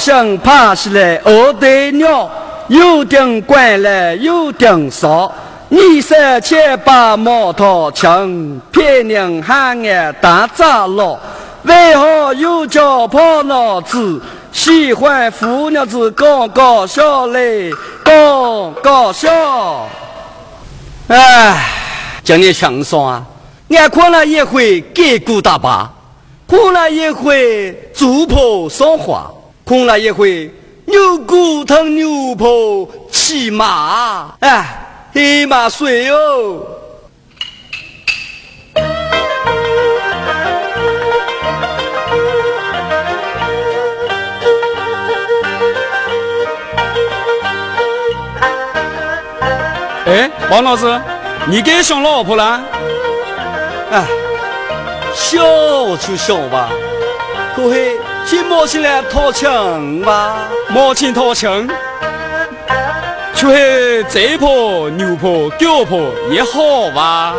好像爬起来饿得鸟，有点关来有点少。你三千把毛头枪，骗人喊俺大杂佬。为何又叫胖脑子？喜欢妇娘子搞搞笑嘞，搞搞笑。哎，讲你相声啊！俺看了一回盖骨大巴，看了一回猪婆说话。碰了一回牛骨头牛婆骑马，哎，黑马睡哟。哎，王老师，你该想老婆了？哎，想就想吧，可会。去母亲来掏钱吧，母亲讨亲，却这婆牛婆狗婆也好吧？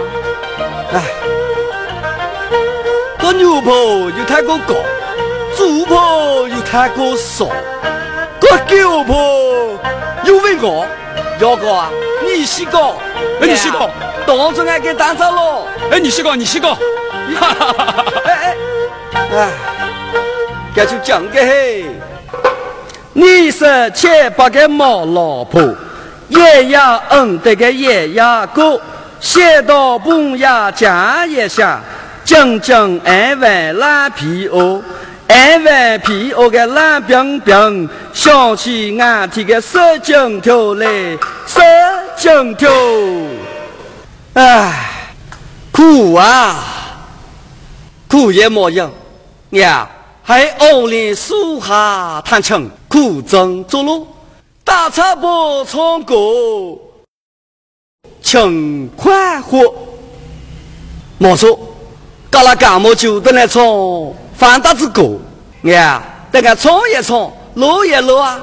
哎，这牛婆又太过高，猪婆又太过少，这狗婆又问我，要哥啊，你先搞，哎，你先搞，当着俺给打杂了，哎，你先搞，你先搞，哈哈哈哈哎哎，哎。这就讲个嘿，你是千百个毛老婆，爷爷恩得个爷爷哥，写到半夜讲一下，讲讲二万烂皮袄，二万皮袄个烂冰冰，想起俺提个手巾头来，手巾头，唉，苦啊，苦也莫用，娘。还偶然树下谈情，苦中作乐，打茶不唱歌，情快活。莫说，搞了干么就等来唱放大子歌，呀，等个唱一唱，乐一乐啊。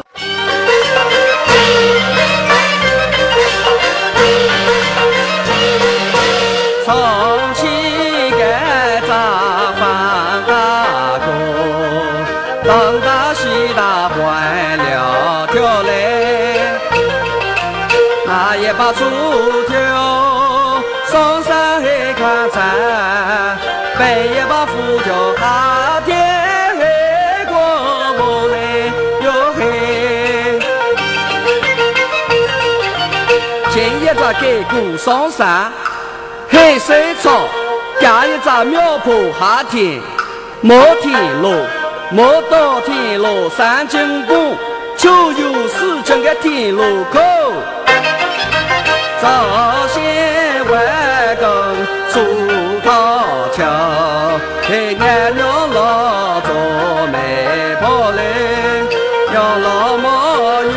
把锄头上山海看山，背一把斧头下田过无来哟嘿。前一只盖过上山，海水草，加一只苗圃下田，摩天路，摩到天路三经过，就有四经的天路口。早先弯弓出桃桥，黑俺娘老做媒婆来，要老毛有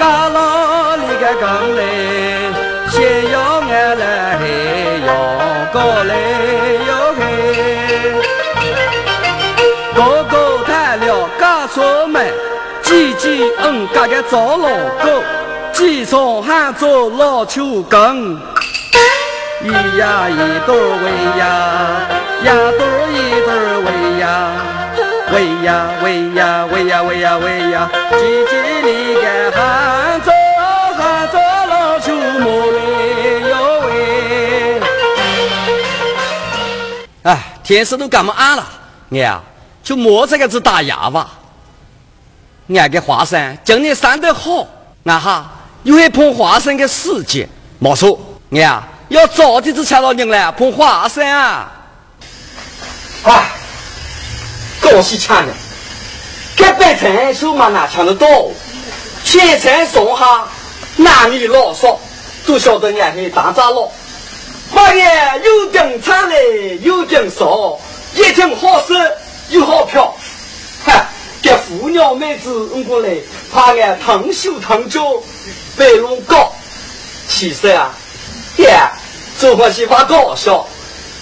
家老里个工来，先要俺来还要过来哟嘿，哥哥谈了嫁出门，姐姐嗯家个找老公。几丛喊做老秋根，一呀一朵喂呀，呀朵一朵喂呀，喂呀喂呀喂呀喂呀喂呀，叽叽里个喊做喊做老秋木嘞哟喂。哎，天色都这么暗了，娘就莫这个子打哑巴。俺个华山今年生得好，俺哈。有一捧花生的时节，莫说，娘要早点子抢到人来捧花生啊！哎，恭喜抢了，这白菜手嘛哪抢得到？全城上下男女老少都晓得俺是大长老。妈呀，有点长嘞，有点少，一听好事又好票。哈，这妇娘妹子我过来，怕俺烫手烫脚。白龙高，其实啊，爹，做伙是发搞笑，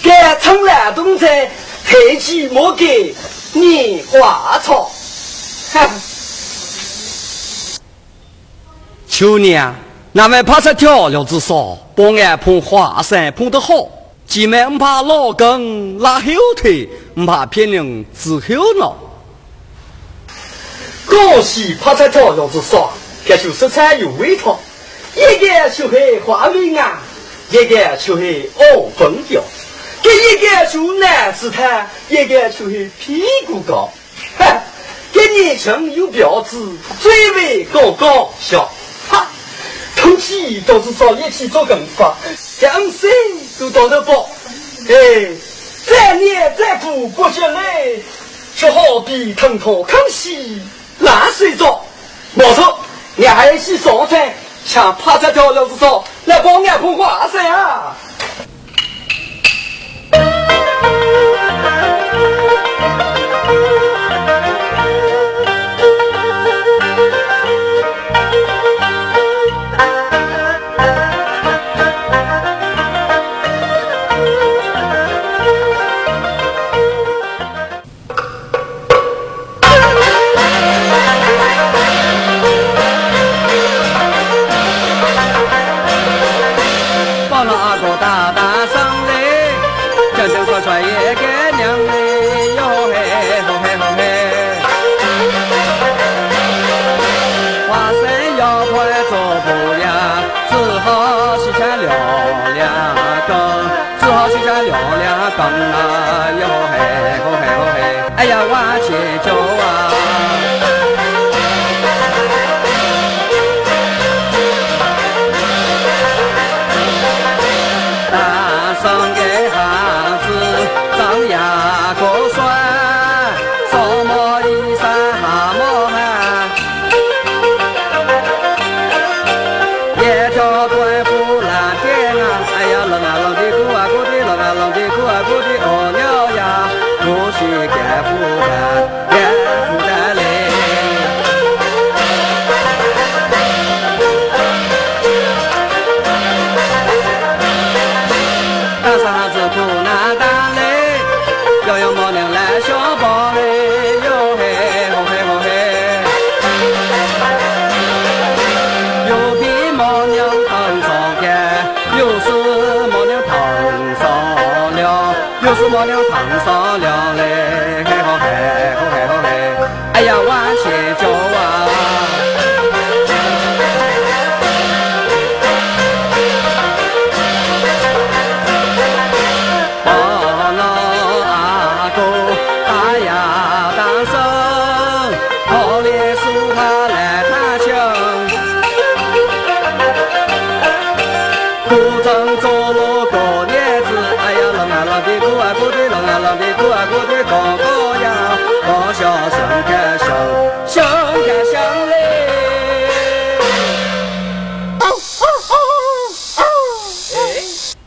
该从来东在太极莫给你花草。去年那位怕出调料子少，帮俺捧花生捧得好，今们唔怕老公拉后腿，唔怕骗人之后脑。恭喜怕出调料子少。这就色彩有味道，一个就会花美啊，一个就会傲风调，这一个就男子汉，一个就会屁股高，哈，这年轻有标志，最为搞搞笑，哈，空气都是少一起做更法，江水都倒得饱，哎，再年再苦不觉累，就好比腾腾康熙烂水澡，没错。你还是上菜，像趴在条路子上来帮俺捧花生啊！啊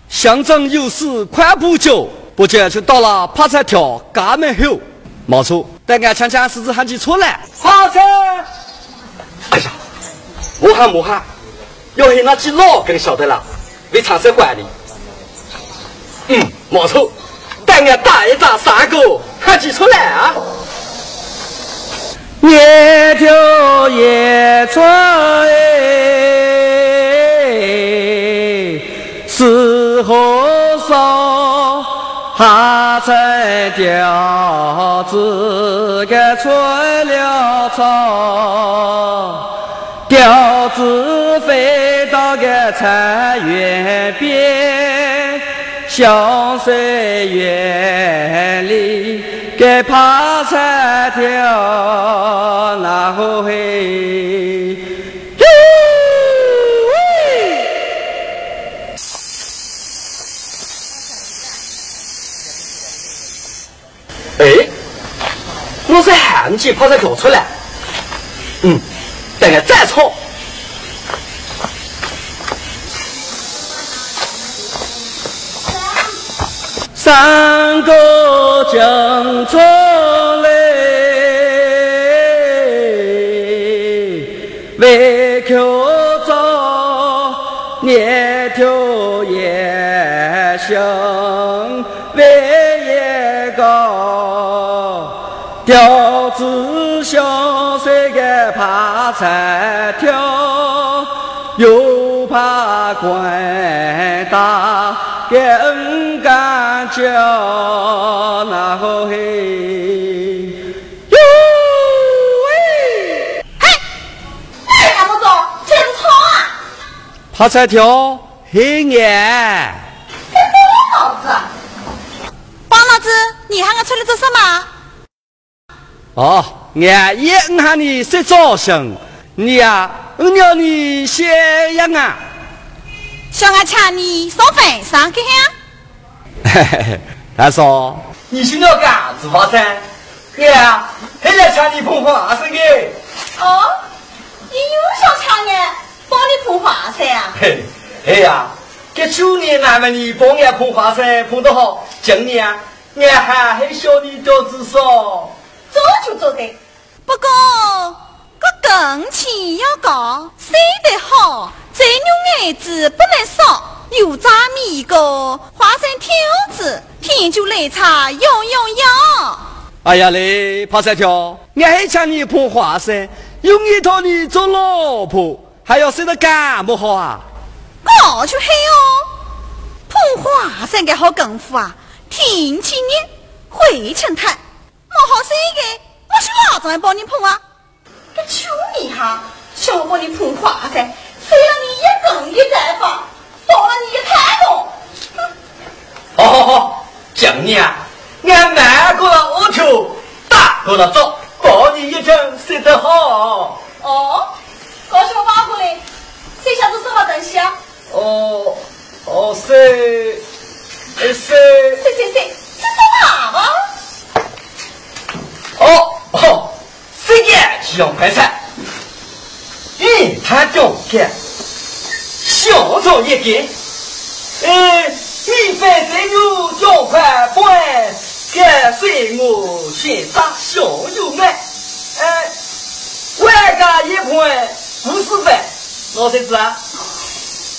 乡镇有事快不久，不久就到了帕菜条家门口。没错，等俺强强狮子喊起出来。帕菜！哎呀，莫喊莫喊，要是那几老更晓得了，为长生管理。嗯，没错，等俺打一仗三个喊起出来啊！夜跳夜穿是。和尚还在吊子给出了草，吊子飞到个菜园边，小水园里该爬菜条，然后嘿。哎，我是喊起跑才跳出来。嗯，等下再吵。三个警车来，为求找年头也行，为。吊子小水个怕菜条，又怕关大个恩干叫，然后嘿，哟喂，嘿，你干么做？这是草啊！怕菜条黑眼。帮老子，帮老子，你喊我出来做什么？哦，俺也喊你睡早醒，你呀，我要你先养啊。小俺请你烧饭上去呀。嘿嘿嘿，他说你去了干子发噻？俺还来抢你捧花生的。哦，你又想抢俺帮你捧花生啊？嘿，哎呀，这去年俺们你帮俺捧花生捧得好，今年俺还还小你多子少。做就做的，不过这工钱要高，生得好，再牛眼子不能少，油炸米糕、花生条子、甜酒奶茶，样样样。哎呀嘞，跑三条，俺还请你捧花生，用一套你做老婆，还要生得干么好啊？我就黑哦，捧花生个好功夫啊，天气热，会成炭。我好生个，我是哪种来帮你捧啊？这求你哈，想我帮你捧花噻，谁让你一更一再发，少了你一太多。好好好，今年俺慢过了屋头，打过了早，保你一整睡得好。哦，高兴发过来，这下子什么东西啊？哦哦，谁？谁？谁谁谁？是说爸爸？哦哦，时间就要快餐，嗯，他中间小做一点，哎，米饭再有脚快拌，干水我先炸小油麦，哎，外加一盘五十饭，老孙子啊，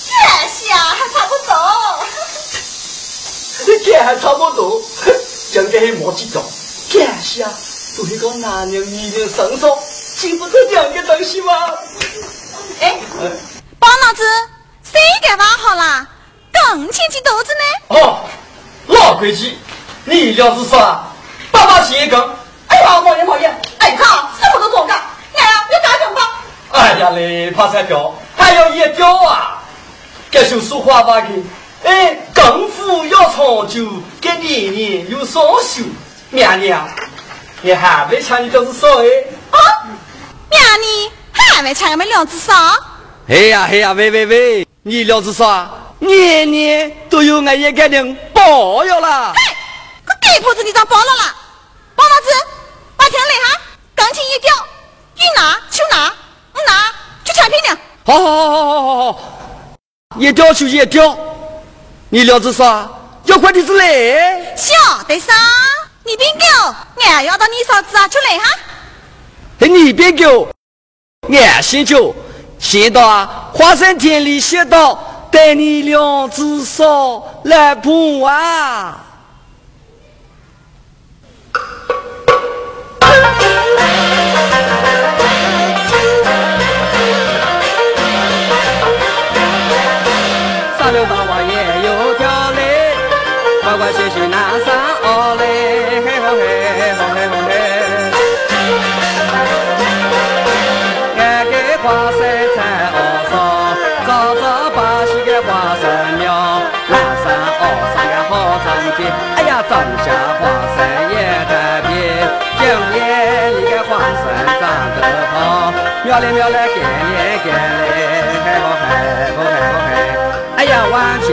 这些还差不多，这还差不多，今天还没几张，感谢。做一个男人女人身上经不出两个东西吗？哎，包老子，谁给挖好了？工牵起肚子呢？哦，老规矩，你要是说爸爸先讲，哎呀，毛爷毛爷，哎靠，什么都做干，哎呀，要干什么？哎呀嘞，怕才掉，还要一掉啊！这就说话吧的，哎，功夫要长久，这年年有双休。娘娘，你还没抢你两只手哎？啊，娘你还没抢我们两只手？哎呀哎呀，喂喂喂，你两只手年年都有俺一个人包了啦！嘿，个地铺子你咋包了啦？包老子，把天来哈，钢琴一掉，一拿就拿，不拿就拆平了。好好好好好好好，一掉就一掉，你两只手要快点子来。晓得噻。你别狗，俺要到你嫂子啊，出来哈！哎，你别狗，俺先叫，先到花生田里先到，带你两只手来捧啊！苗来苗来，干来干嘞，嗨好嗨好嗨好嗨！哎呀，往前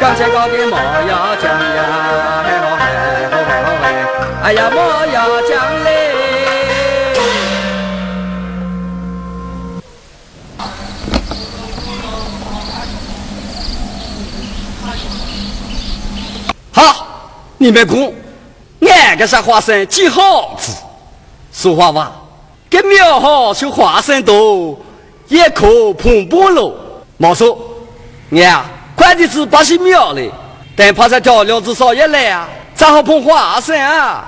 刚才搞的莫要讲呀，还好还好还好还，哎呀莫要讲嘞。好，你们看，俺个啥花生几好吃？说话吧，给苗好就花生多，一颗碰半路。毛说，俺来的是八仙庙的，但怕在调料子少也来啊，正好碰花生啊。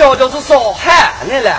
叫就是烧海，你嘞。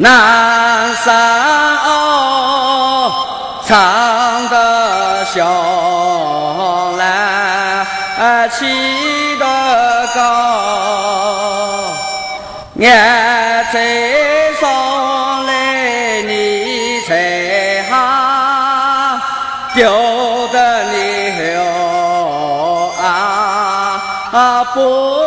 南山坳，唱得响来气得高。俺追上来，你追下，丢得你哟啊啊不！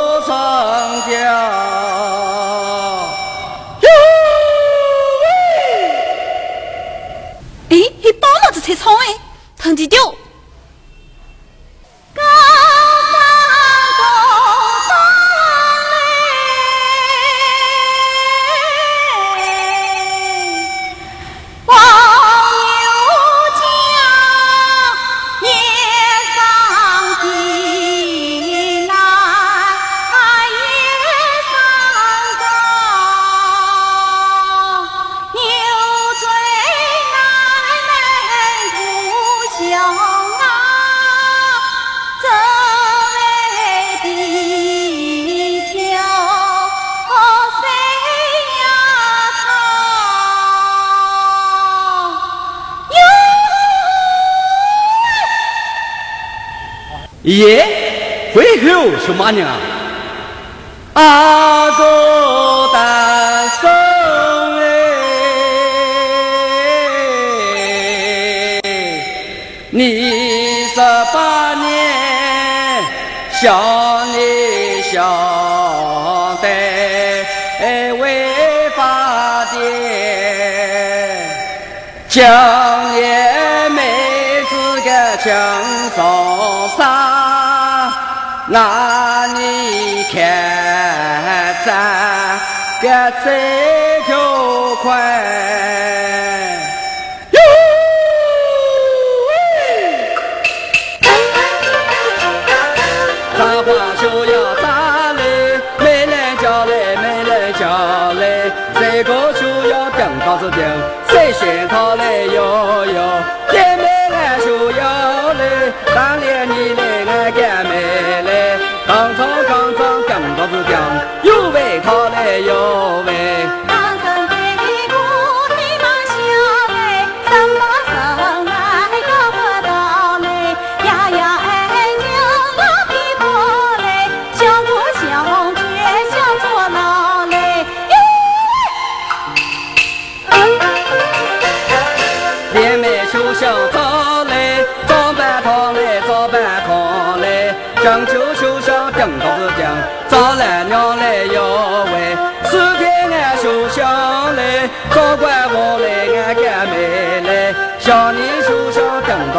把帽子车窗哎，藤弟丢。耶，回头小马娘，阿哥大孙哎，你十八年想你想得为法的，将爷妹子个将。那你看咱别走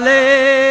嘞！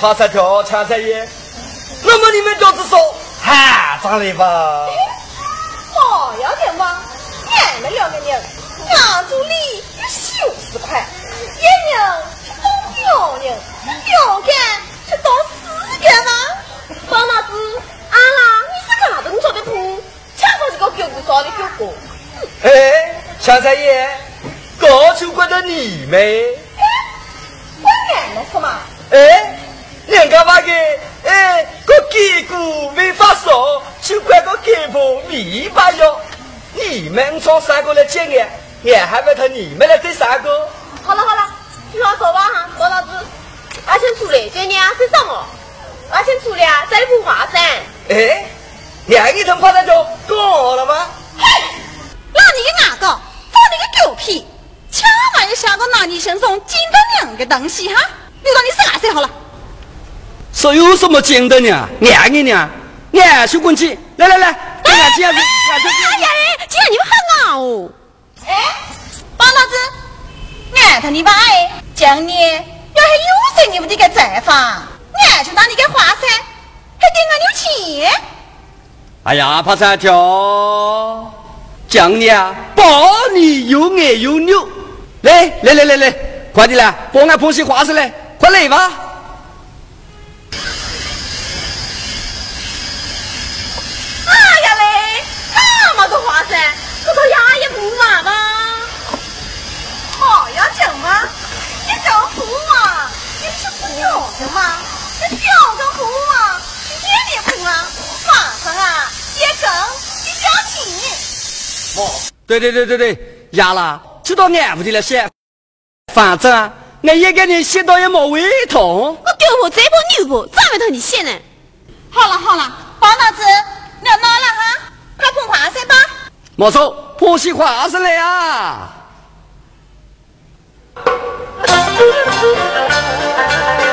爬山跳，抢山野，那么你们就是说，哈，长了吧？哦，要点吗？俺们两个人，拿助理要九十块，一人当两人，两干是当四干吗？包老子，阿拉你是干动作的铺，抢过这个狗不少的狗哥。哎，抢山野，高就怪到你们？哎，我眼了是吗？哎，人家话个，哎，个鸡骨没发烧，就怪个鸡婆没发药。你们从三个来接我，俺还不他你们来对三个。好了好了，听话说吧哈，包老子，阿先出来，今年是什么？阿先出来啊，再不华山。哎，两个头跑那就搞了吗？嘿，那你个哪个？放你个狗屁！千万要想到拿你身上捡到两个东西哈！你到你是哪岁好了？说有什么捡的呢？俺给你，俺去滚去！来来来，俺这样子，俺这哎呀，今天你们很熬哦！哎，包老子，俺他你爸哎，讲你要是有谁你们这个债房，俺就拿你个花噻，还给俺有钱。哎呀，爬山跳，讲你啊，包你有眼有牛，来来来来来，快点来，帮俺剖析花生来，快来吧！也不麻吗？好呀，整吗？你整胡啊？你不是不要的吗？你表个胡啊？你也得胡啊？马上啊，也整你交钱。哦，对对对对对，压了，知道俺屋的了些，反正啊，俺一个人写到也没胃痛。我丢婆再不牛婆，咋会头你写呢？好了好了，包老子，你要拿了哈，快捧花生吧。没错，剖析花生来啊！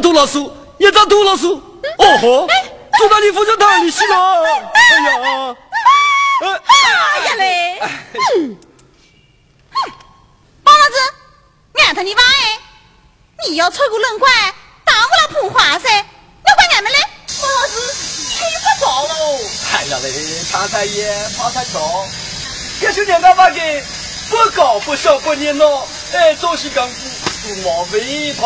杜老师，一张杜老师，哦吼，坐到你扶着他，你洗了。哎呀，哎呀嘞！老子，俺他你妈哎！你要吹过轮拐，打我噻，要怪俺们嘞？包老子，你不着喽！哎呀嘞，长菜叶，长菜桥，这些年干嘛给？不搞不笑不热闹，哎，早些干部都毛尾巴。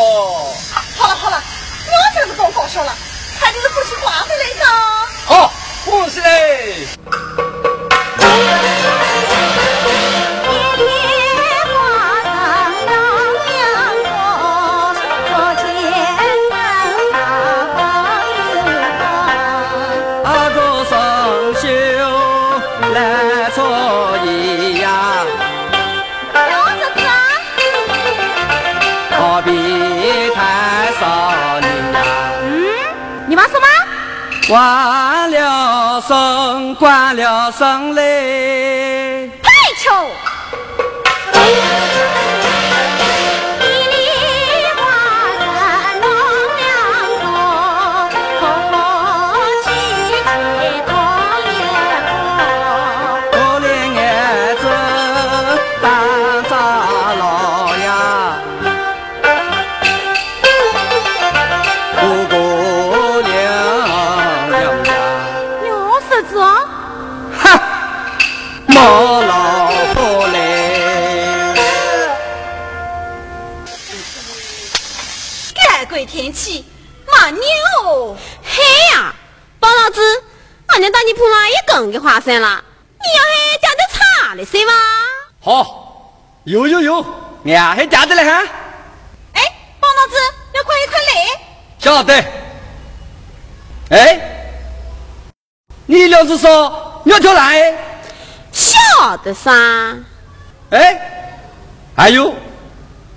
好了好了，我才是搞搞笑了，还就是不去花费来着。好，恭喜嘞。关了声，关了声嘞！更给花生了，你要还加点茶了是吗？好，有有有，俺还加的嘞哈。哎，包老子，要快一块来。晓得。哎，你两只手要条来？晓得噻。哎，还有，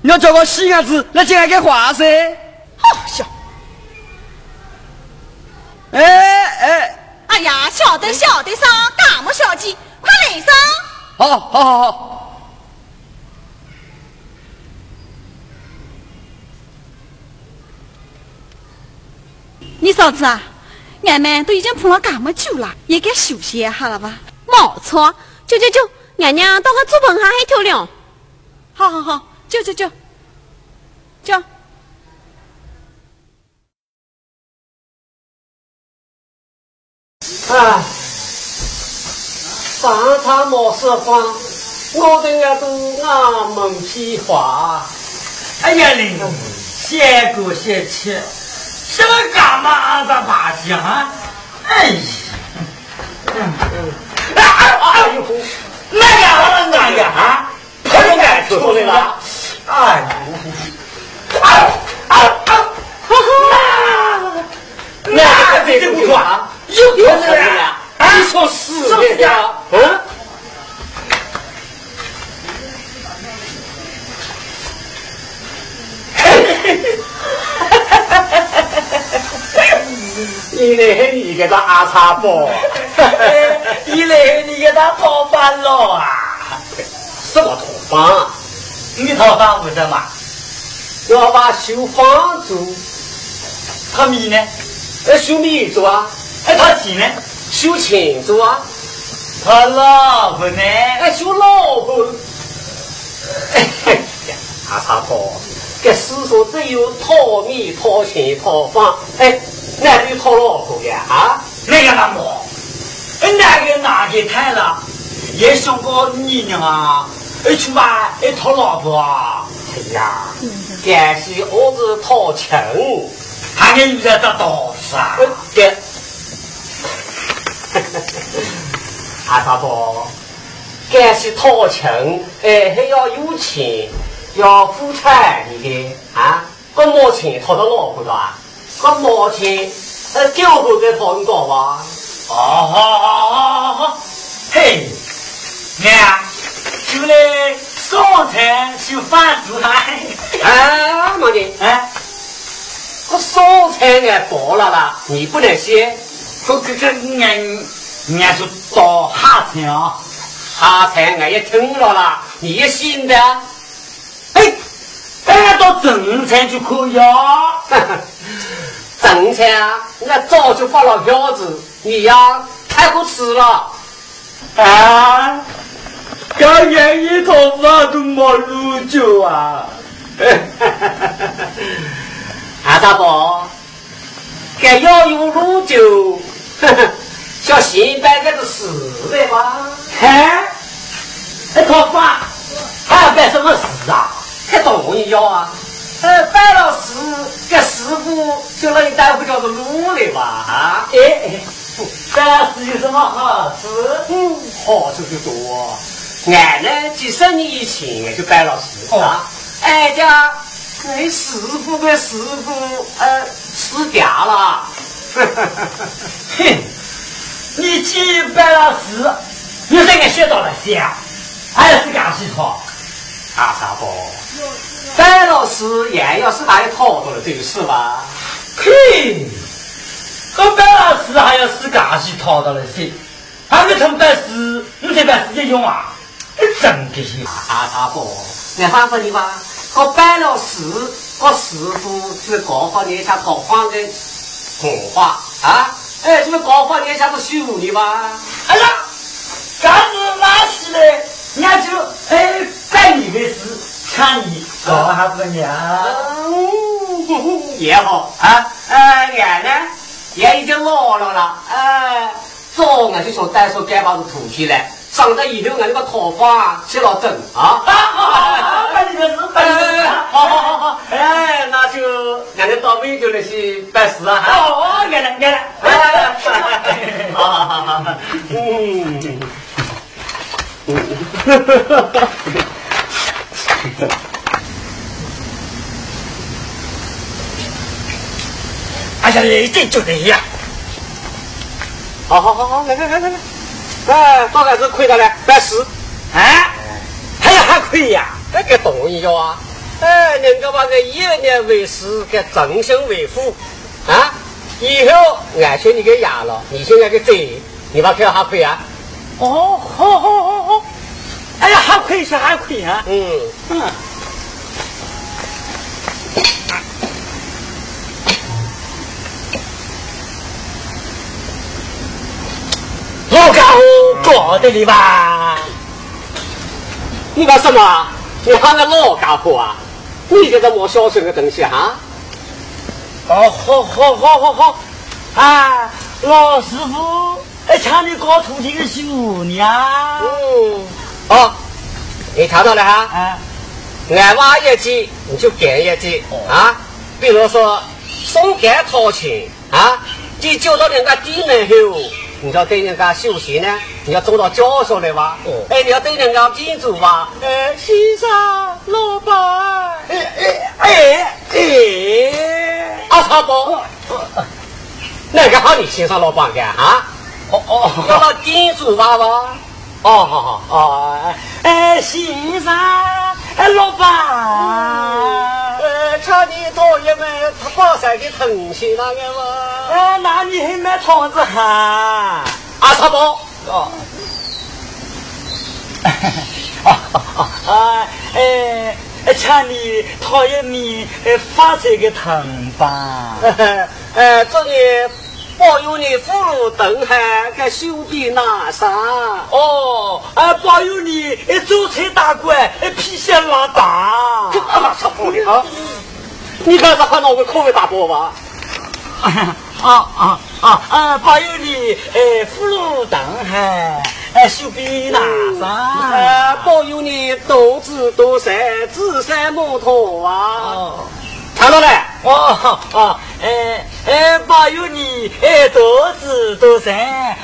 你要叫个西伢子来进来给花生。好笑！哎哎，哎呀，晓得晓得上，大么小鸡，快来上！好，好，好，好。你嫂子啊，俺们都已经碰了这么久了，也该休息一下了吧？没错，就就就，俺娘到个竹棚上还跳凉。好好好，就就就，就。啊，上场没说谎，我的耳朵俺门皮花。哎呀嘞，谢过谢气，什么干嘛子麻将啊？哎呀，嗯嗯，哎哎呦，哪样哪样啊？他又干出来了？哎呦，哎哎哎，哈哈，那这这不错啊。有有这呀？你说是的呀？嗯。一来，你给他阿茶包，一来，你给他套饭了啊？什么套房？你套房为什么？要把修房子，他米呢？呃，修米做啊？哎，他媳呢？修钱做啊？他老婆呢？哎，修老婆。哎呀，阿茶婆，这世上只有讨米、讨钱、讨房，哎，哪里有讨老婆的啊？那个那么，哪个哪个太了？也想过你呢啊？哎，去吧，哎，讨老婆啊！哎呀，感谢我是讨情，还给遇到道士啊？对，阿大伯，该是掏钱，哎，还要有钱，要付彩礼的啊！个毛钱掏到老婆的啊？个毛钱，呃，九个给讨你多吧？哦，好好好好好，嘿，娘。就来上菜就饭煮来，哎，妈的，哎，我烧菜俺饱了啦，你不能歇。这这这，俺俺就到下菜啊，下菜俺也听了啦，你也信的？哎，哎，到正菜就可以啊。正菜啊，俺早就发了票子，你呀太不吃了啊。刚年一头发都没入酒啊！阿 大伯，该要有卤酒，叫新摆个的事的吧？嗨，一套发还要办什么事啊？还同意要啊？呃，办了事，这师傅就那一大夫叫做路的吧？啊？哎，办了事有什么好事？嗯，好处就多。俺呢，几十年以前就办了事啊，俺家那师傅跟师傅呃死掉了，哼，你既办了事，你这个学到了些，还是干西套？阿三伯，办了事，也要是把你套到了就是吧？嘿，我办了事还要是干西套到了些，还没成办事，你这办事也用啊？真的是阿大伯，我反问你吧，我办了事，我师傅就是告诉你一下讨房的红话啊，哎，就是告诉你一下子修你吧？哎呀，干子拉起来？人家就哎干你的事，看你搞还不娘，也好啊，呃，俺呢也已经老了了，哎，早俺就想带手干把子土起来。上到以后，俺那个桃花起了整啊！办你的事，办你的事，好好好好，哎，那就俺们到温州那些办事啊！哦，原来，原来，好好好好，嗯，哎呀，这就这样，好好好好，来来来来来。哎，大概是亏了嘞，办事，哎，还要还亏呀？那个同意啊！哎，人家把个一年为师，给终身为父啊！以后俺劝你给压了，你现在给贼，你把票还亏啊？哦，好好好好，哎呀，还亏是还亏啊？嗯嗯。老家伙搞的你吧？你干什么？你喊个老家伙啊？你这个么小声的东西哈？哦，好好好好好，啊，老师傅，哎，抢你搞土地的修呢？嗯，哦，你查到了哈？啊，俺挖一级你就干一级啊。比如说送干掏钱啊，你交到人家地门后。你要对人家休息呢，你要坐到脚上来吧。哎，你要对人家敬主吧。呃，先生，老板，哎哎哎哎，阿茶包，哪个好你先生老板干啊？哦哦，要到敬主吧吧。哦，好好哦，哎，先生，哎，老板，呃，瞧你讨厌们，他把山给腾起那个嘛。哎，那你还买汤子哈？阿茶包。哦。啊，哎，瞧你讨厌米，发财个腾吧。哎，祝你。保佑你福如东海，个兄弟拿上哦！哎，保佑你走财大官，皮鞋拉大。啊，什么的啊？你刚才喊哪个口味大包吧？啊啊啊啊！保佑你，哎，福如东海，哎，寿比南山，哎，保佑你多子多孙，子孙满堂啊！唱到嘞！哦哦，哎哎，保佑你，哎，多子多孙，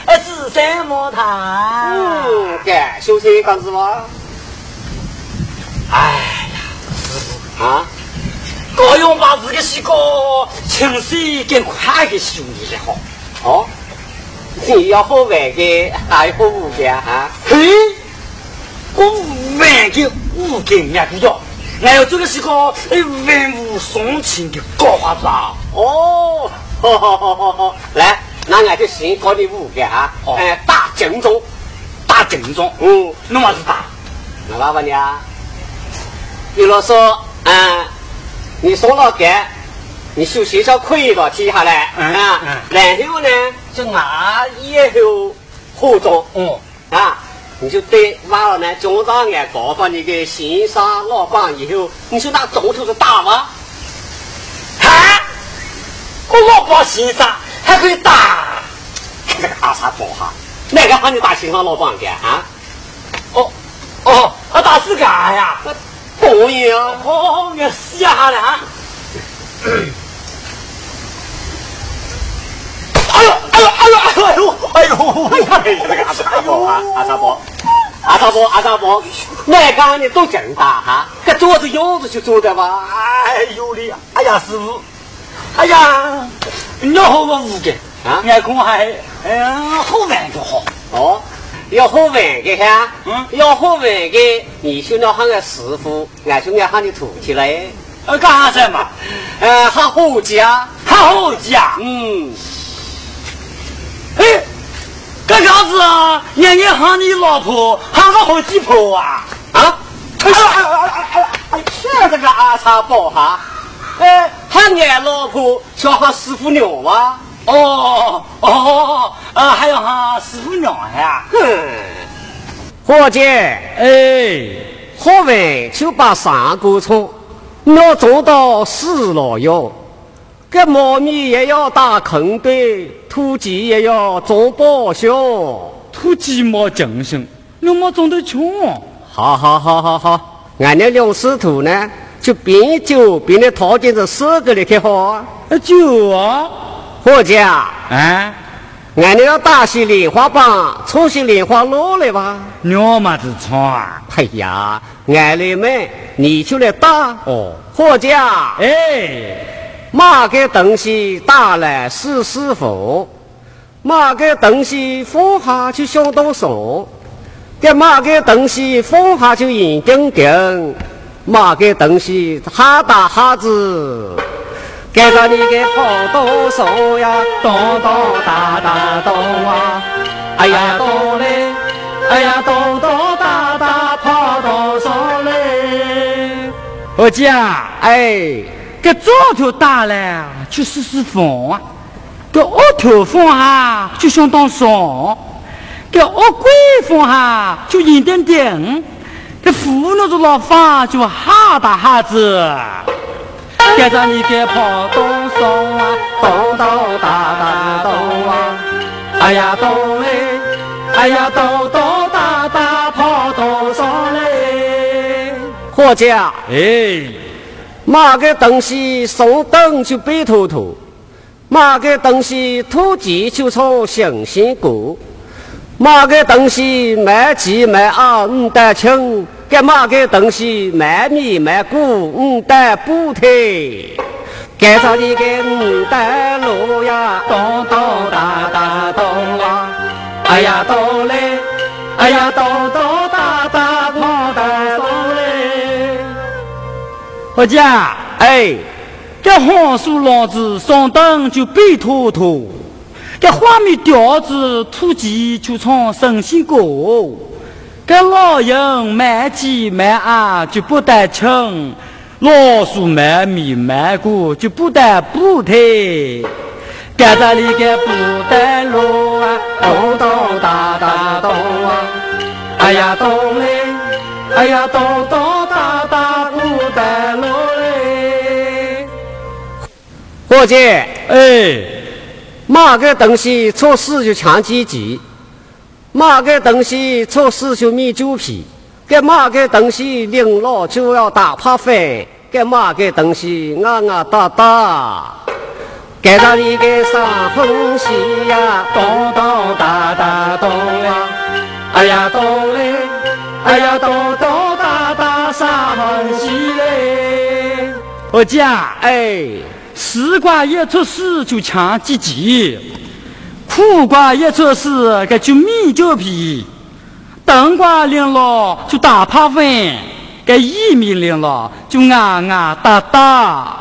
哎，子孙满堂。嗯，感谢谢干子吗？哎呀，师傅啊！高用把这个西瓜清水更快的修理的好。哦，你要好玩的，还要好武的啊？嘿，我玩的武根也不要，我要做个是个，哎，文武双全的高花子啊！哦，好好好好好，来，那俺就先教你五个啊！哎，打正宗，打正宗，嗯，弄么子打？我爸爸你啊，比如说，嗯。你说了给，你修学校可以了，接下来。啊，然后呢，就拿以后化妆，嗯。啊，你就对完了呢，家长也告诉你给先杀老板以后，你说那中头是打吗？啊，我老板先杀还可以打，这个阿啥包哈？哪个喊你打先杀老板的啊？哦哦，我打是干呀？可以啊！哦，我死下了啊！哎呦哎呦哎呦哎呦哎呦！你看这个阿啥波啊？阿啥波？阿啥波？阿啥波？哪个你都真大哈？这桌子样子就做的吧？哎呦的！哎呀，师傅！哎呀，你好个五个啊！眼光还嗯好玩就好哦。要好玩的哈，嗯，要好玩的，你兄弟喊个师傅，俺兄弟喊你徒弟嘞。呃，干啥子嘛？呃，喊伙计啊，喊伙计啊。嗯。哎，干啥子啊？人家喊你老婆，喊个好几婆啊？啊？哎呀哎呀哎呀哎呀！哎，这个阿茶包哈？哎，喊俺老婆叫喊师傅娘吗？哦哦，啊，还要喊师傅娘呀？哼，伙计，哎，好玩就把三锅葱，要做到死老药。这猫咪也要打坑堆，土鸡也要做保销。土鸡没精神，我没种得穷。好好好好好，俺那两师徒呢，就边酒边的套进这四个里去好啊。酒啊。伙计啊，啊，俺你要打些莲花棒，唱些莲花落来吧？鸟么子唱啊？哎呀，俺来买，你就来打。哦，伙计啊，哎，马个东西打来是师傅，马个东西放下就想到手，这马个东西放下就硬钉钉，马个东西哈打哈子。跟着你个跑多少呀，咚咚哒哒咚啊！哎呀咚嘞，哎呀咚咚哒哒跑多少嘞？伙计啊，哎，这早头打嘞就试试风啊，这恶头风哈就相当爽，这恶鬼风哈就硬点点，这糊弄着老方就哈大哈子。跟着你给跑东松啊，咚咚哒哒咚啊，哎呀咚嘞，哎呀咚咚哒哒跑东松嘞。伙计啊，哎，买个东西送灯就白头头，买个东西土鸡就唱新鲜歌，买个东西卖鸡卖鸭唔得清。给买个东西卖米卖谷，五得补贴。给着你个五袋路呀，咚咚哒哒咚啊！哎呀咚嘞，哎呀咚咚伙计，哎，这黄鼠狼子上灯就白秃秃，这花米吊子土鸡就唱神仙歌。这老人卖鸡卖鸭就不得称，老鼠卖米卖谷就不得补贴。跟着你个不得路啊，咚咚哒哒咚啊，哎呀咚嘞，哎呀咚咚伙计，哎，马个东西错事就抢几级，马个东西错事就米酒皮，给马个东西领了就要打趴飞，给马个东西啊啊哒哒。给到你个啥东西呀？咚咚哒哒咚啊，哎呀咚嘞，哎呀咚咚哒哒啥东西嘞？我讲，哎，丝瓜一出世就抢几斤，苦瓜一出世该就米酒皮，冬瓜领了就大趴粉，该薏米领了就啊啊哒哒。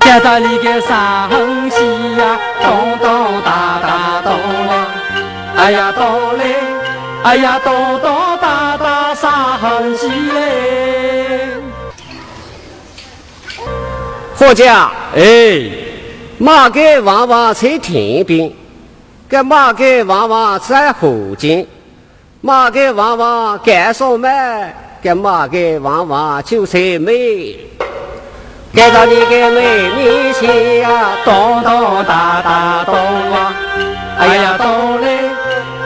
见到里个三横西呀，咚咚哒哒咚嘞，哎呀咚嘞，哎呀咚咚哒哒三横西嘞。伙计啊，哎，马个往往在田边，个马个往往在河间，马个往往干什么？个马个往往就在美。赶到你个妹面前呀，咚咚哒哒咚啊，哎呀咚嘞，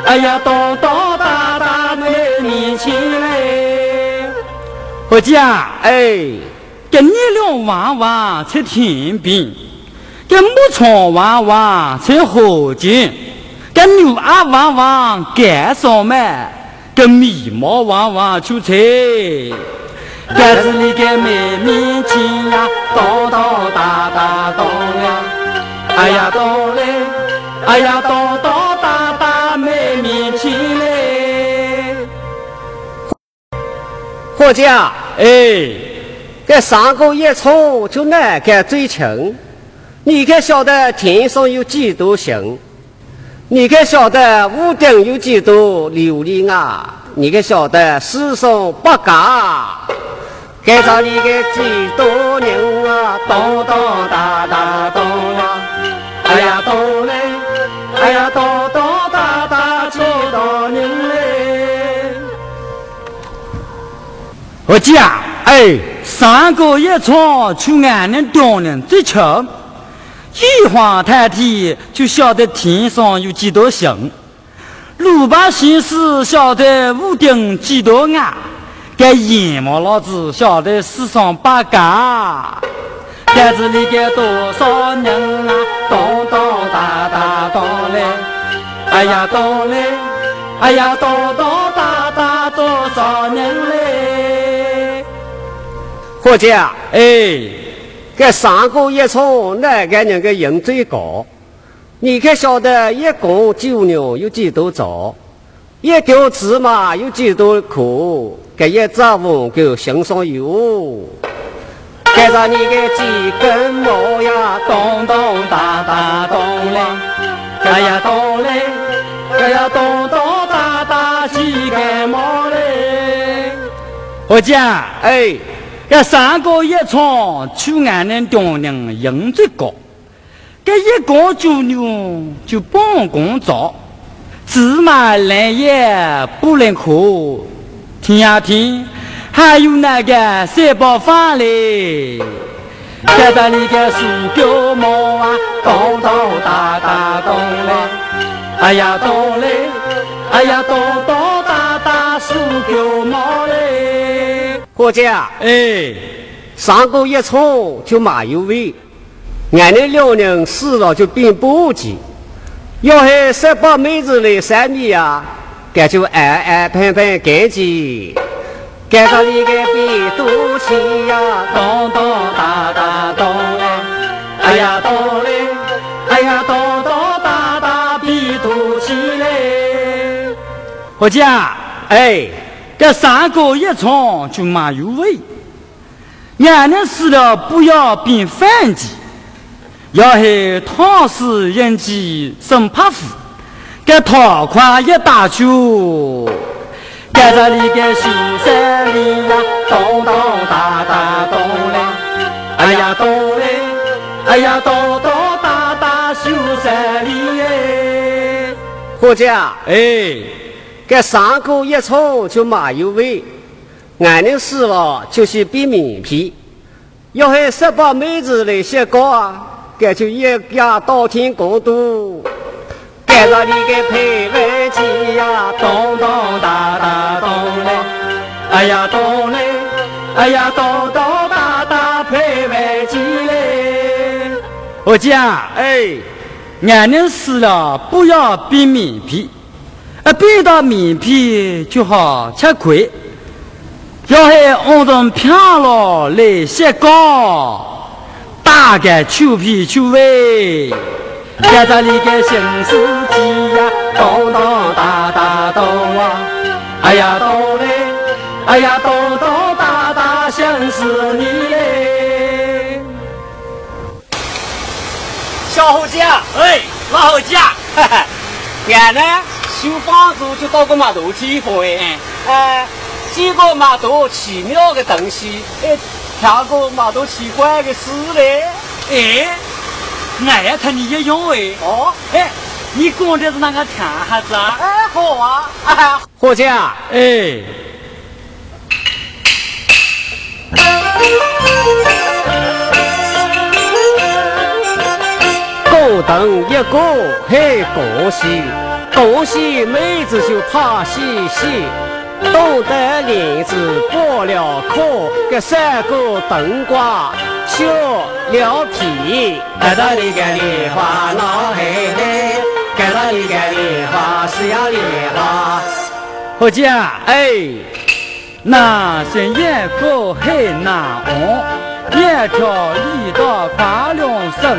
哎呀咚咚哒哒妹面前嘞。我讲，哎，跟你俩娃娃在天边，跟牧场娃娃在河间，跟牛娃娃娃干什么？跟米毛娃娃就在。盖子里个妹妹亲呀，咚咚哒哒咚呀，哎呀咚嘞，哎呀咚咚哒哒妹妹亲嘞。伙计啊，哎，这上个一冲就难干最轻，你可晓得天上有几多星？你可晓得屋顶有几多琉璃啊？你可晓得世上八家？该找你个几多人啊？咚咚哒哒咚啊！哎呀咚嘞，哎呀咚咚哒哒几多人嘞？我讲，哎，上个一场去俺那刁人最巧，一晃抬天就晓得天上有几多星，鲁班先生晓得屋顶几多眼。该阎王老子晓得世上八嘎，盖子里该多少人啊？咚咚哒哒咚嘞，哎呀咚嘞，哎呀咚咚哒哒多少人嘞？伙计啊，哎，该三个一场哪个人的人最高？你可晓得一公九牛有几多枣？一条芝麻有几多颗？这一只黄狗心上有，盖上你个几根毛呀，咚咚哒哒咚嘞，哎呀咚嘞，哎呀咚咚哒哒几根毛嘞。我讲，哎，这三个一场去俺那刁人赢最高，这一个九牛就半公早，芝麻烂叶不能哭。听呀听，还有那个三宝饭嘞，看到你个树狗毛啊，咚咚哒哒咚嘞，哎呀咚嘞，哎呀咚咚哒哒树狗毛。伙计啊，哎，上过一场就麻有味，俺那两人死了就变不急，要是十八妹子的三米啊。那就安安排排干净，干到你个鼻肚脐呀，咚咚哒哒咚嘞，哎呀咚嘞，哎呀咚咚哒哒比肚脐嘞。我讲，哎，这三个一场就没有味，俺那死了不要变饭鸡，要是唐氏人鸡生怕腐。这桃花一大球，盖着你个秀山里呀，咚咚哒哒咚嘞，哎呀咚嘞，哎呀咚咚哒哒秀山里哎。伙计啊，哎，这上过一场就麻油味，俺那死了就是变面皮，要是十八妹子来写稿啊，该就一家到天过度，赶上你个配饭机呀，咚咚哒哒咚嘞，哎呀咚嘞，哎呀咚咚哒哒配饭机嘞。我讲，哎，俺娘死了，不要变面皮，啊，变到面皮就好吃亏。要还按照漂了来些高。大概秋皮秋味，看着你个新司机呀，咚咚哒哒咚啊，哎呀咚嘞，哎呀咚咚哒哒想死你嘞。小伙计啊，哎，老伙计啊，哈哈，俺呢修房子就到个码头地方哎，哎，几个码头奇妙的东西哎。跳过嘛多奇怪的事嘞！哎，俺也看你也用哎。哦，哎，你讲的是哪个天哈子啊？哎，好啊！哎 伙计啊，哎，高登一个很高兴，高兴妹子就怕细细。懂得林子剥了壳，给三个冬瓜削了皮，看到你个莲花闹嘿嘿，看到你个莲花是要莲花。伙计啊，哎，那是一个很难忘，一条一道跨两省，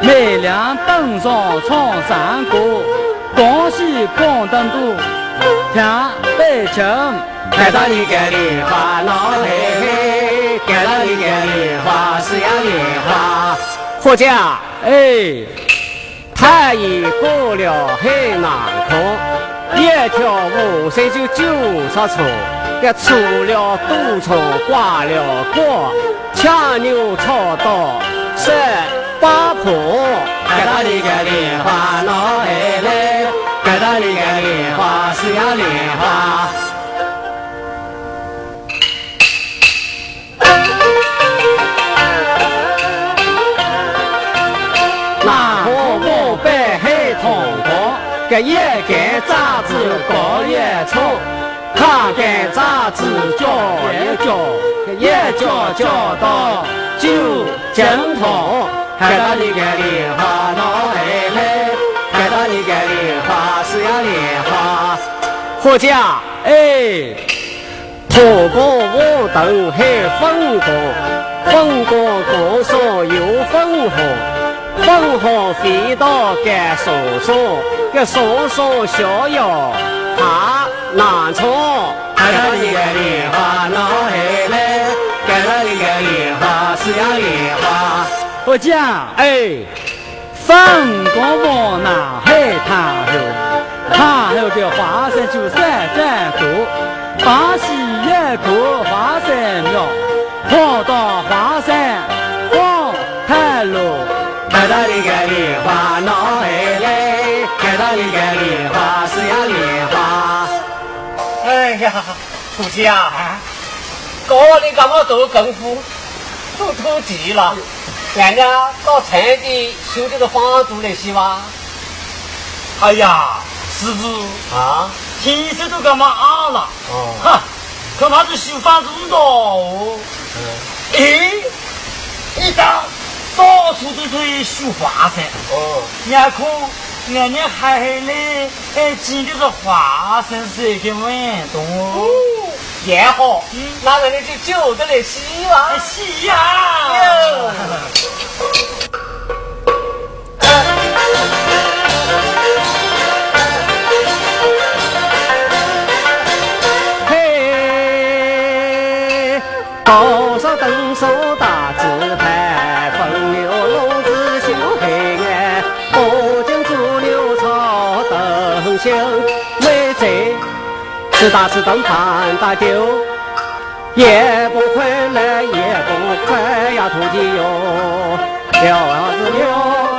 每辆登上唱山过，东西广东多。向北京，看到你个莲花闹嘿嘿，看到你个莲花是呀莲花。伙计啊，哎，太阳过了很难看，一条乌线就九十处，给出了堵车挂了果，强牛草到十八坡，看到你个莲花闹嘿嘿。看到你个莲花是呀莲花，那河我北海通过，这一根杂子高一粗，他根杂子叫一叫，这一叫叫到九经通。看到你个莲花闹嘿嘿，看到你个莲花。是要莲花，伙计啊，哎，婆婆我等还风过，风过锅上有分火，分火飞到干烧烧，干烧烧逍遥怕难尝。看到一个莲花闹海来，看到一个莲花是要莲花，伙计啊，哎，分过往南海滩后。他后的华山就三站过，巴西一个华山庙，跑到华山广泰路，看到一个莲花闹海来，看到一个莲花是呀莲花。哎呀，徒弟啊，搞你干嘛做功夫，都土地了，人家到城里修这个房子那些吧？哎呀。师傅啊，天色都干嘛暗了？哦，哈，恐怕是修房子了哦。嗯，哎，一到到处都在修房子。哦，你看俺娘还来，哎，捡的是花生是一个万东哦。也好，嗯，那人家就就得来洗碗，洗呀。大吃灯盘大酒，也不回来也不快呀，徒弟哟，了子了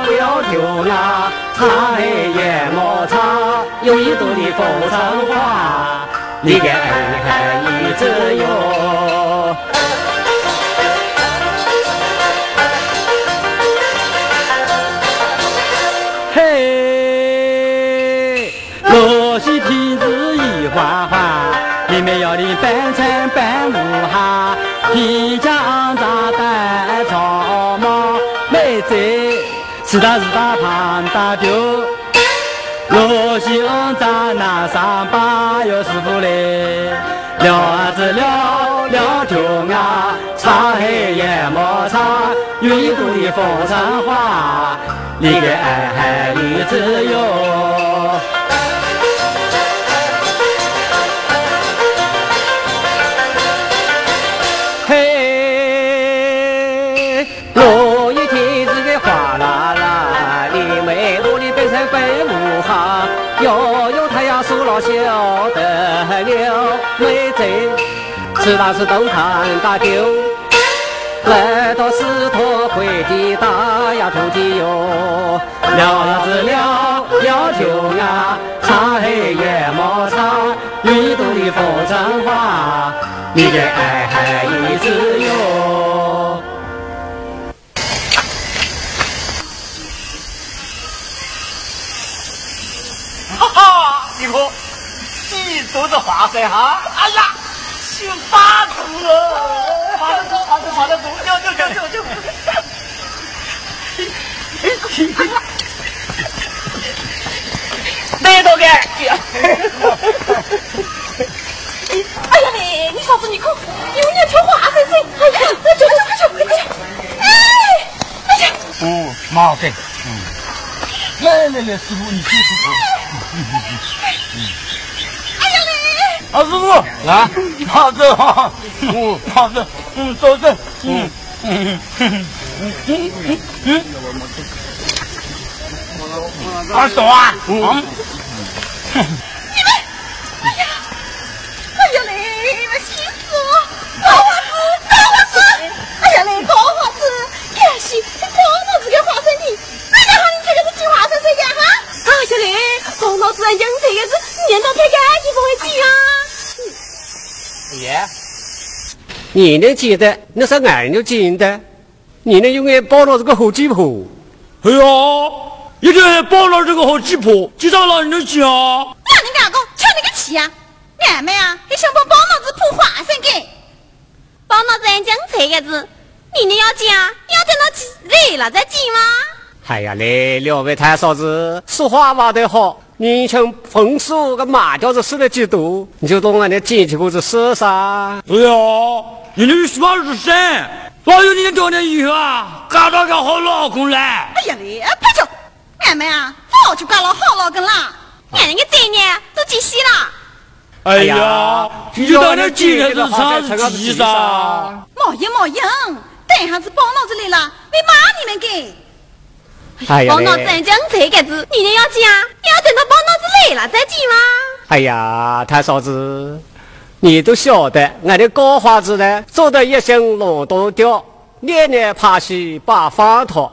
不要丢啊，茶也莫茶，有一朵的凤凰花，你给恩还一直哟。是大是大胖大丢，罗西恩在那上班，有师傅来聊啊子聊聊天啊，擦黑也莫擦，有一朵的风尘话，你个爱海里子哟。是大是东看大丢，来到石头会的大丫头的哟，聊呀子聊聊天呀，唱黑夜莫唱，一朵的风筝花，你的爱还一直有。哈哈，你说。都是花生哈！哎呀，去发毒了！发的毒，发的发的毒，就就就就就！哪个干？哎呀嘞，你嫂子你看，有人挑花生噻！哎呀，快去快去快去！哎，哎呀！哦，麻烦。嗯。来来来，师傅，你辛苦了。啊，师傅，啊，好着哈，嗯，好着，嗯，走着，嗯，嗯，嗯，嗯，嗯，二手啊，嗯，你们，哎呀，哎呀嘞，你们辛苦，高花子，高花子，哎呀嘞，高花子，可惜高老子给花生的，哎呀好，你这个是计划生谁家哈？哎呀嘞，高老子讲这个是念到开干净不会记啊。爷，你能记得，那是俺就记得。你能永远包了这个好鸡婆。哎呀，一定包了这个好鸡婆，就让老人家讲。那你两个瞧你个气呀！俺们啊，还想把包老子破花生给。包老子讲这个字，你们要讲，要等到累了再讲吗？哎呀，嘞，两位太嫂子说话话得好。年轻风俗个马吊子死了几多？你就当俺的捡起过子死噻？对呀，人家说话是神，哪有你这点以后啊，嫁到个好老公来？哎呀嘞，不就俺们啊，早就嫁了好老公了，俺那个这年都几岁了？哎呀，你就当那今年是啥子几噻？毛用毛用，等下子包脑子来了，没骂你们给。包脑子讲这个字，你也要讲，要等到包脑子来了再讲吗？哎呀，他嫂子，你都晓得，俺的高花子呢，做的一身劳动调，年年爬西把饭托，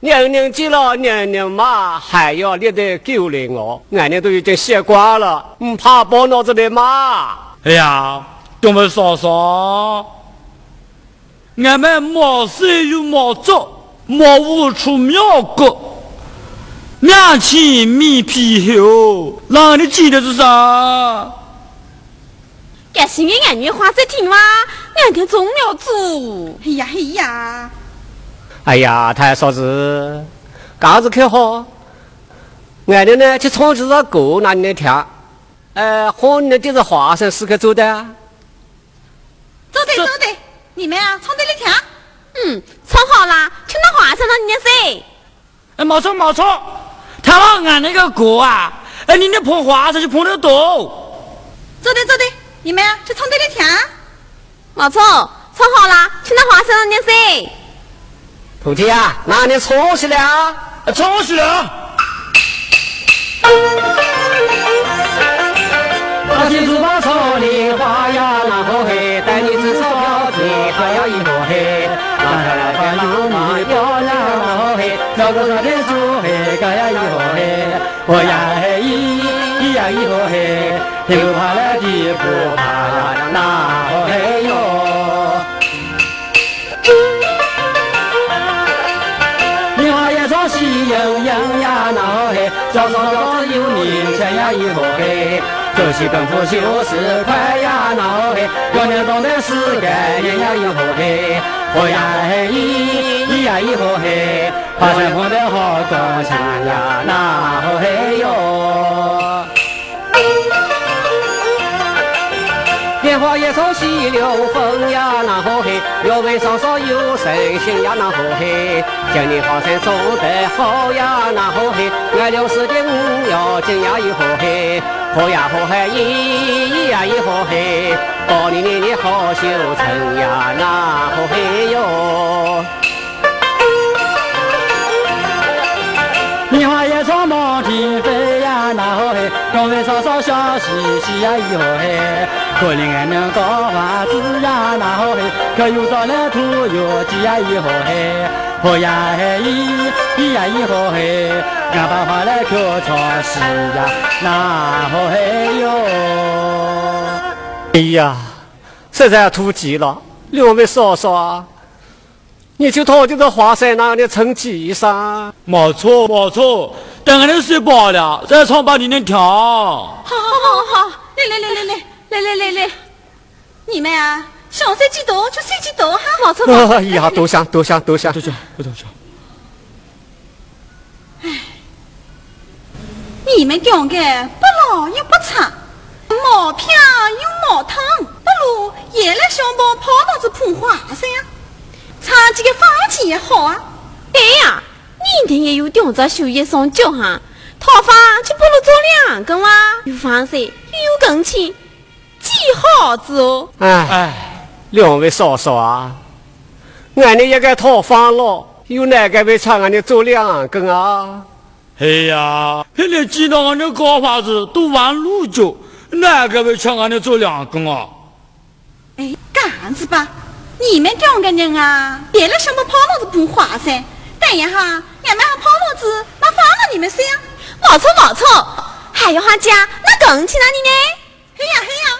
年年见了年年骂，还要立得狗来我，俺呢都已经习惯了，唔怕包脑子的骂。哎呀，我们嫂嫂，俺们毛事又毛做。莫无出妙国，两千米皮厚，哪里记得是啥？感谢你俺女话在听吗？两天中了主。哎呀哎呀！哎呀，太嫂子，刚子可好？俺的呢，去唱几首歌，那你来听。呃，好，你点着花生是可做的。走的走的，你们啊，唱的来听。嗯，唱好了，听到话唱到你的声。哎，没错没错，唱了俺那个歌啊，哎，你那捧花生就捧得多。走的走的，你们去唱队里听。没错，唱好了，听到话唱到你的声。徒弟啊，那你唱起来啊，唱起来。我记住把草梨花呀，然后嘿，带你嘿，我呀嘿咿咿呀咿吼嘿，又怕了地不怕呀那吼嘿哟。你好也唱喜洋洋呀那吼嘿，叫上叫子有名钱呀咿吼嘿，走习功夫就是快呀，那好嘿，要能懂得世界，人呀以后嘿，好呀嘿，咿咿呀以后嘿，爬山碰到好多墙呀，那好嘿哟。莲花叶草细流风呀，那好嘿，要问嫂嫂有神仙呀，那好嘿，今年好生做得好呀，那好嘿，俺六十的五要紧呀，以后嘿，好呀好嘿，咿咿呀以后嘿，包你年年好修成呀，那好嘿哟。莲花叶草满天飞呀，那好嘿，要问嫂嫂笑嘻嘻呀，以后嘿。可怜俺能搞娃子呀，那好嘿，可又找来土有鸡呀，以后嘿，好呀嘿，咿咿呀以后嘿，俺把花来挑草西呀，那好嘿哟。哎呀，实在土鸡了，两位嫂嫂啊，你就套这个花山那样的成鸡噻。没错没错，等俺的睡饱了，再唱把你能跳。好好好好，来来来来来。来来来来，你们啊，想睡几多就睡几多哈，没错没错。哎呀，多想多想多想多想多香。哎，你们两个不老又不差，毛片又毛烫，不如也来小包泡到这捧花噻呀，插几个花钱也好啊。哎呀，你天也有点子绣叶上脚哈，桃花就不如做两根哇，有房子又有更气。几好子哦！哎哎，两位嫂嫂啊，俺的一个套房了，有哪个会唱俺的做两根啊？哎呀，现在见到俺的高房子都玩路脚，哪个会唱俺的做两根啊？哎，干子吧，你们两个人啊，别了什么泡老子不划算。等一下，俺们还泡老子那放了你们谁呀？没错没错，还有哈家那更去哪里呢？嘿呀嘿呀！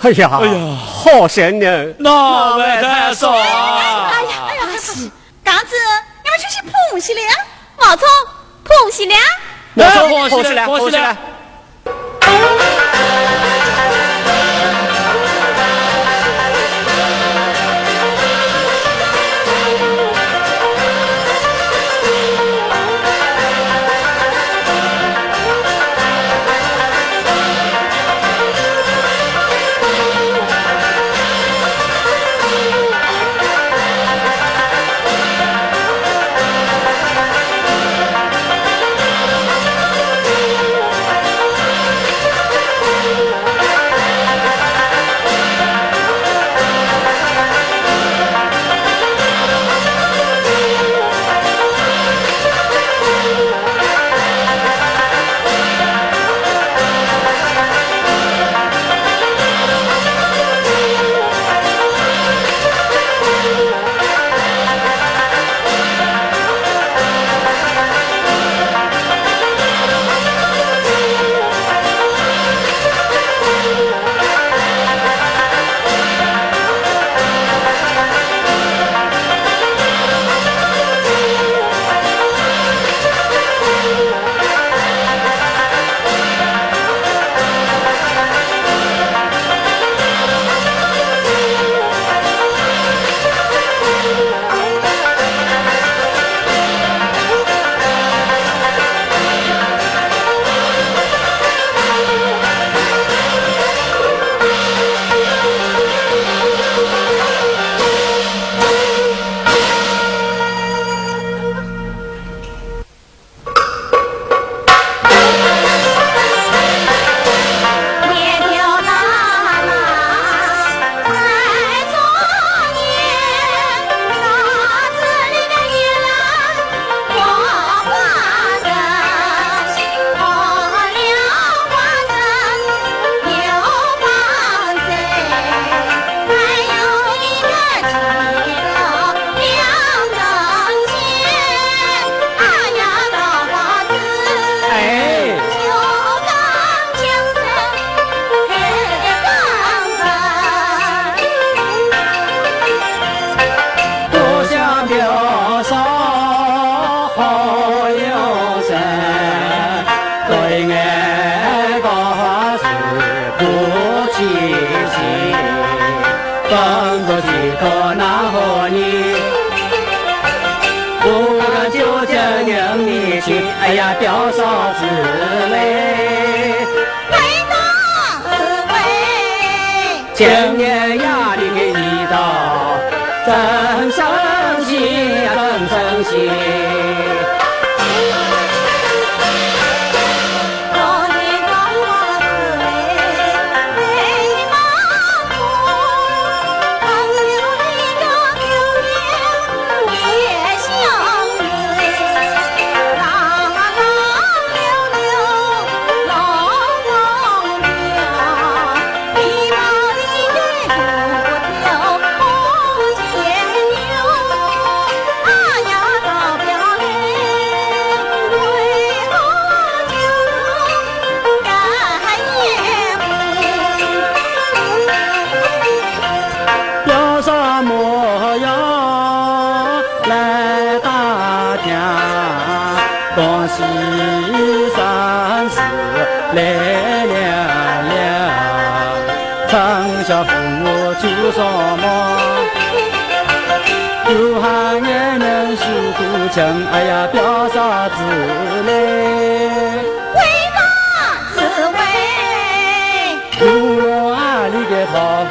哎呀，哎呀，好神呢，那位太少。哎呀，哎呀，是刚子，你们出去捧起来，没错，捧起来，没错，捧起来，捧起来。哎呀，表啥子嘞？为哪子为？今年呀，你给一道真生气呀，真生气。哎呀，表啥子嘞？为嘛子为？有我啊，你的讨饭，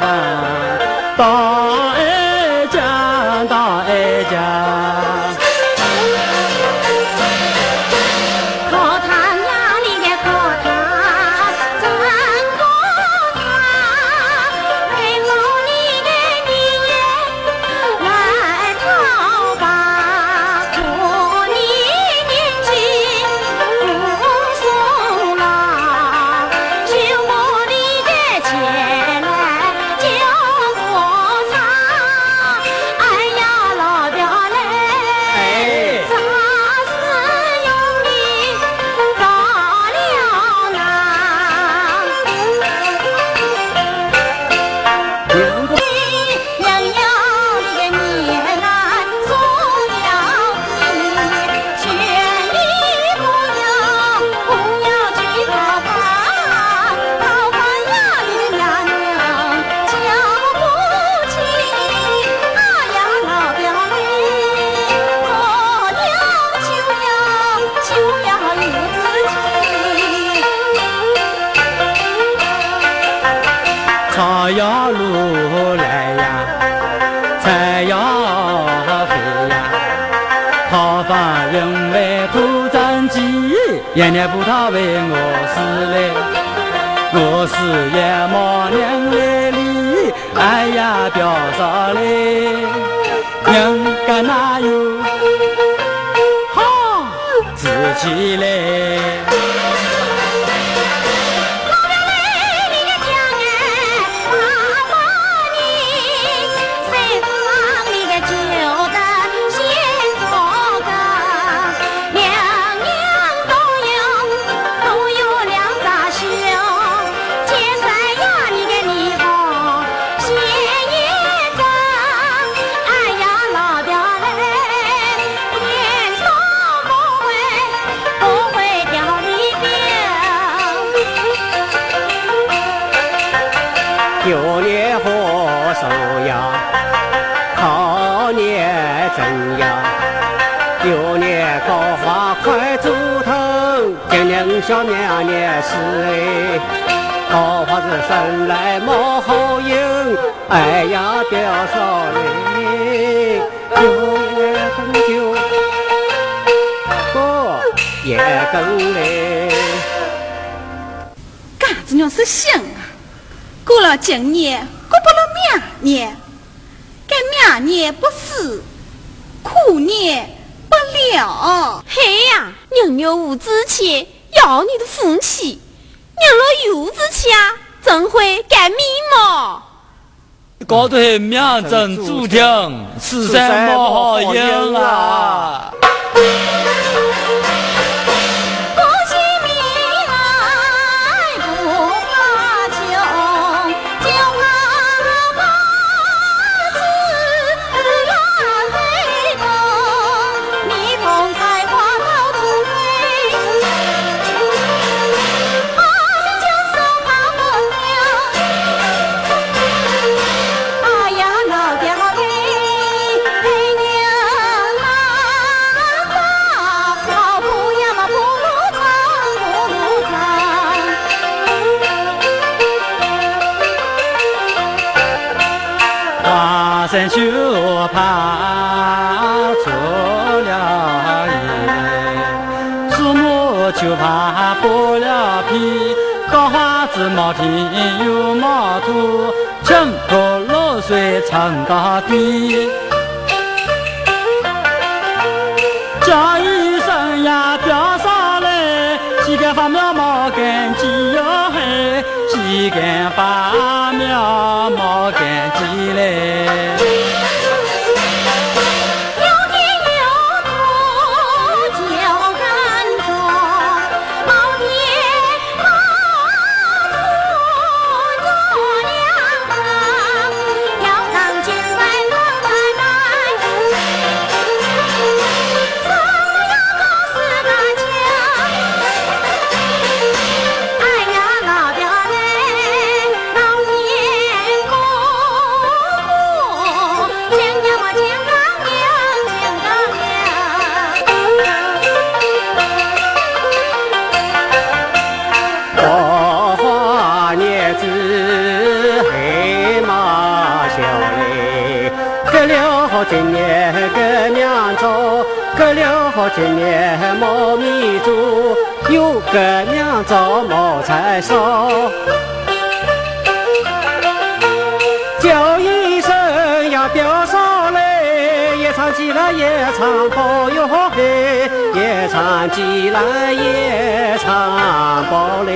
爷娘不他为我死嘞，我是野马娘来哩，哎呀表嫂嘞，娘家哪有好自己嘞？生来冇好运，哎呀掉少嘞，九月更九，过也更嘞。嘎子娘是想啊，过了今年，过不了明年，该明年不是苦年不了。嘿呀，娘娘无志气。要你的福气，娘老有志气啊，怎会改命嘛？搞得名正注定，此生莫好运啊！天有马土，江河落水成大堤。叫一声呀，表嫂来，几根发苗毛根几哟嘿，几根发苗。怎毛才收？叫一声呀，表嫂来，夜场鸡来夜场包哟嘿，夜场鸡来夜场包嘞。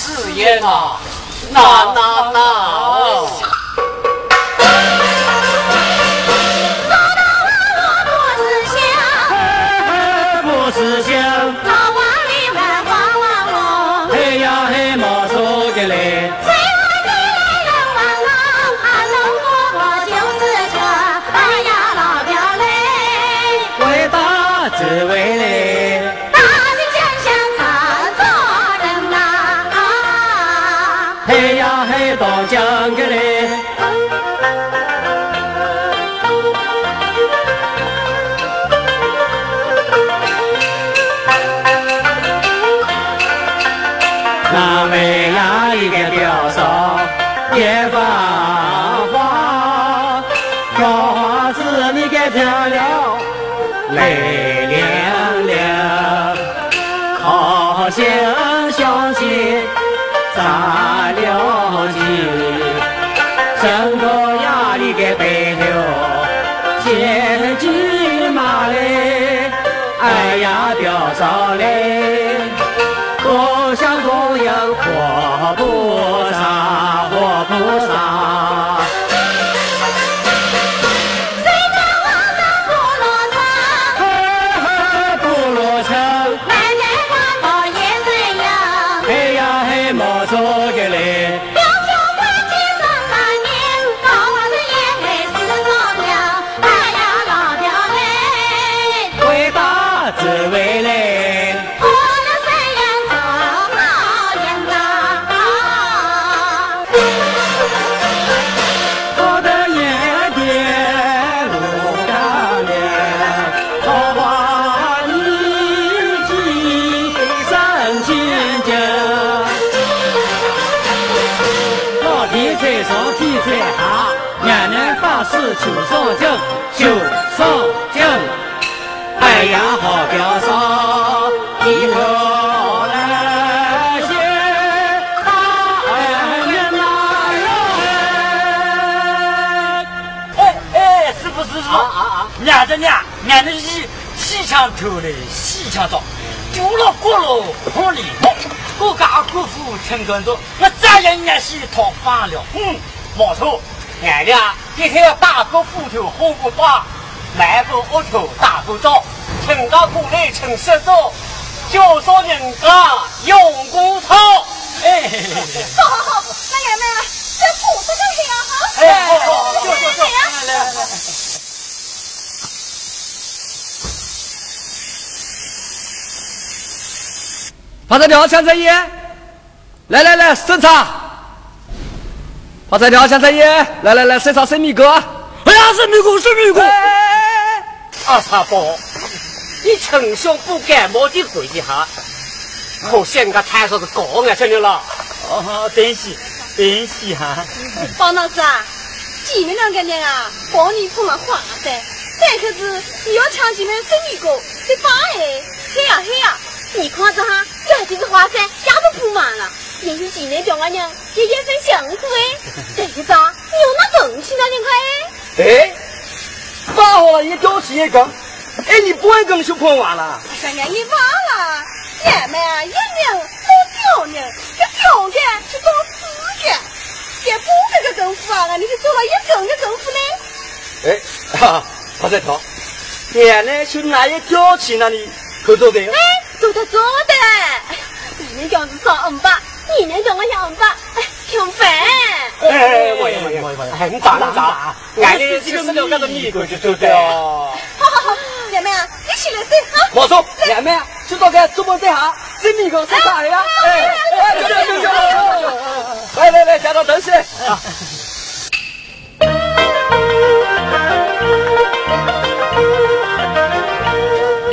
誓言啊，那那那。那那发誓求上京，求上京。哎呀，好表嫂，以后来些大恩人呐！哎哎，师傅师傅，啊啊啊！娘的娘，俺的是西墙头嘞，西墙倒，丢了锅了，碰里毛。我家姑父陈根多，我再也是讨饭了。嗯，没错，俺娘今天要打个斧头，好个把，买个窝头，打个灶，趁个过来趁十早，就说人家用功操。哎，好好好，那俺们在铺子上黑啊哈。哎，好好，就就就，来来来。发财条枪在爷，来来来，审查。发财条枪在爷，来来来，审查生米哥。哎呀，生米哥，生米哥。阿茶宝，你称兄不感冒的回一下，可惜人家摊上是高俺这里了。哦，对不起，对不起哈。包老子啊，前面两个人啊，帮你碰了花噻，但可是你要抢进来生米哥，这发哎，嘿呀嘿呀。你看着哈，这几个花山家都铺满了，也有几年表阿娘也也分幸福哎。这个咋，你有那更气那两块哎？哎，发好了也掉起一根，哎，你不会更就碰完了？三年一忘了，俺们啊，一年都掉呢，这条件是多四件，这不这个功夫啊，你是做了一根的功夫呢？哎，哈，他在跳，原来就那一掉起那里，可做的。做得做的，你能叫子上五百，你能叫我下五百，挺烦。哎，我也我也我也，哎，你咋了咋？俺的这个是两个米狗就走的。好好好，两妹啊，你起来睡哈。我说两妹，知道该怎么在下，这米狗是啥呀？哎哎，对对对对，来来来，加到东西。来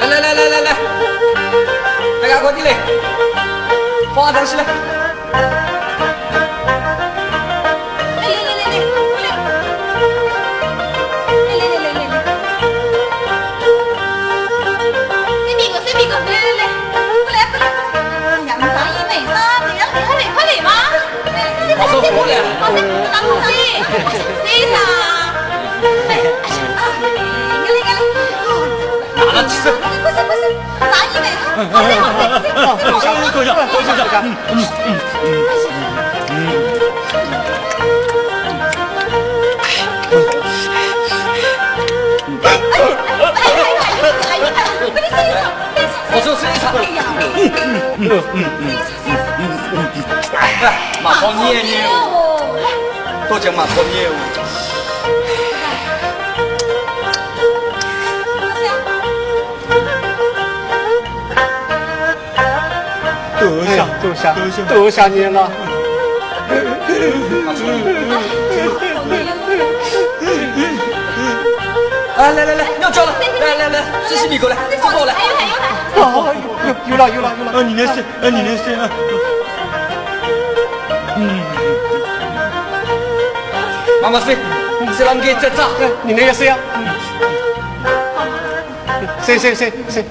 来来来来来。大家快进来，放东西来。来来来来来，过来。来来来来来来。谁米哥谁米哥，来来来，过来过来。杨大爷没啥，你让快点快点嘛。我说过来。我说拿东西，谁啥？哎，啊，你来你来。拿了几只？好嘞，好嘞，好嘞，够下，够下，够下，嗯嗯嗯嗯。我说谁唱？嗯嗯嗯嗯嗯。哎，马好黏黏哦，多讲马好黏哦。多想多想多想你了。来来来来，要叫了，来来来，这是你狗来，这过来。哦，有有了有了有了。啊，你来睡，啊你来睡啊。嗯。妈妈睡，睡让给再扎。你那个睡啊。睡睡睡睡。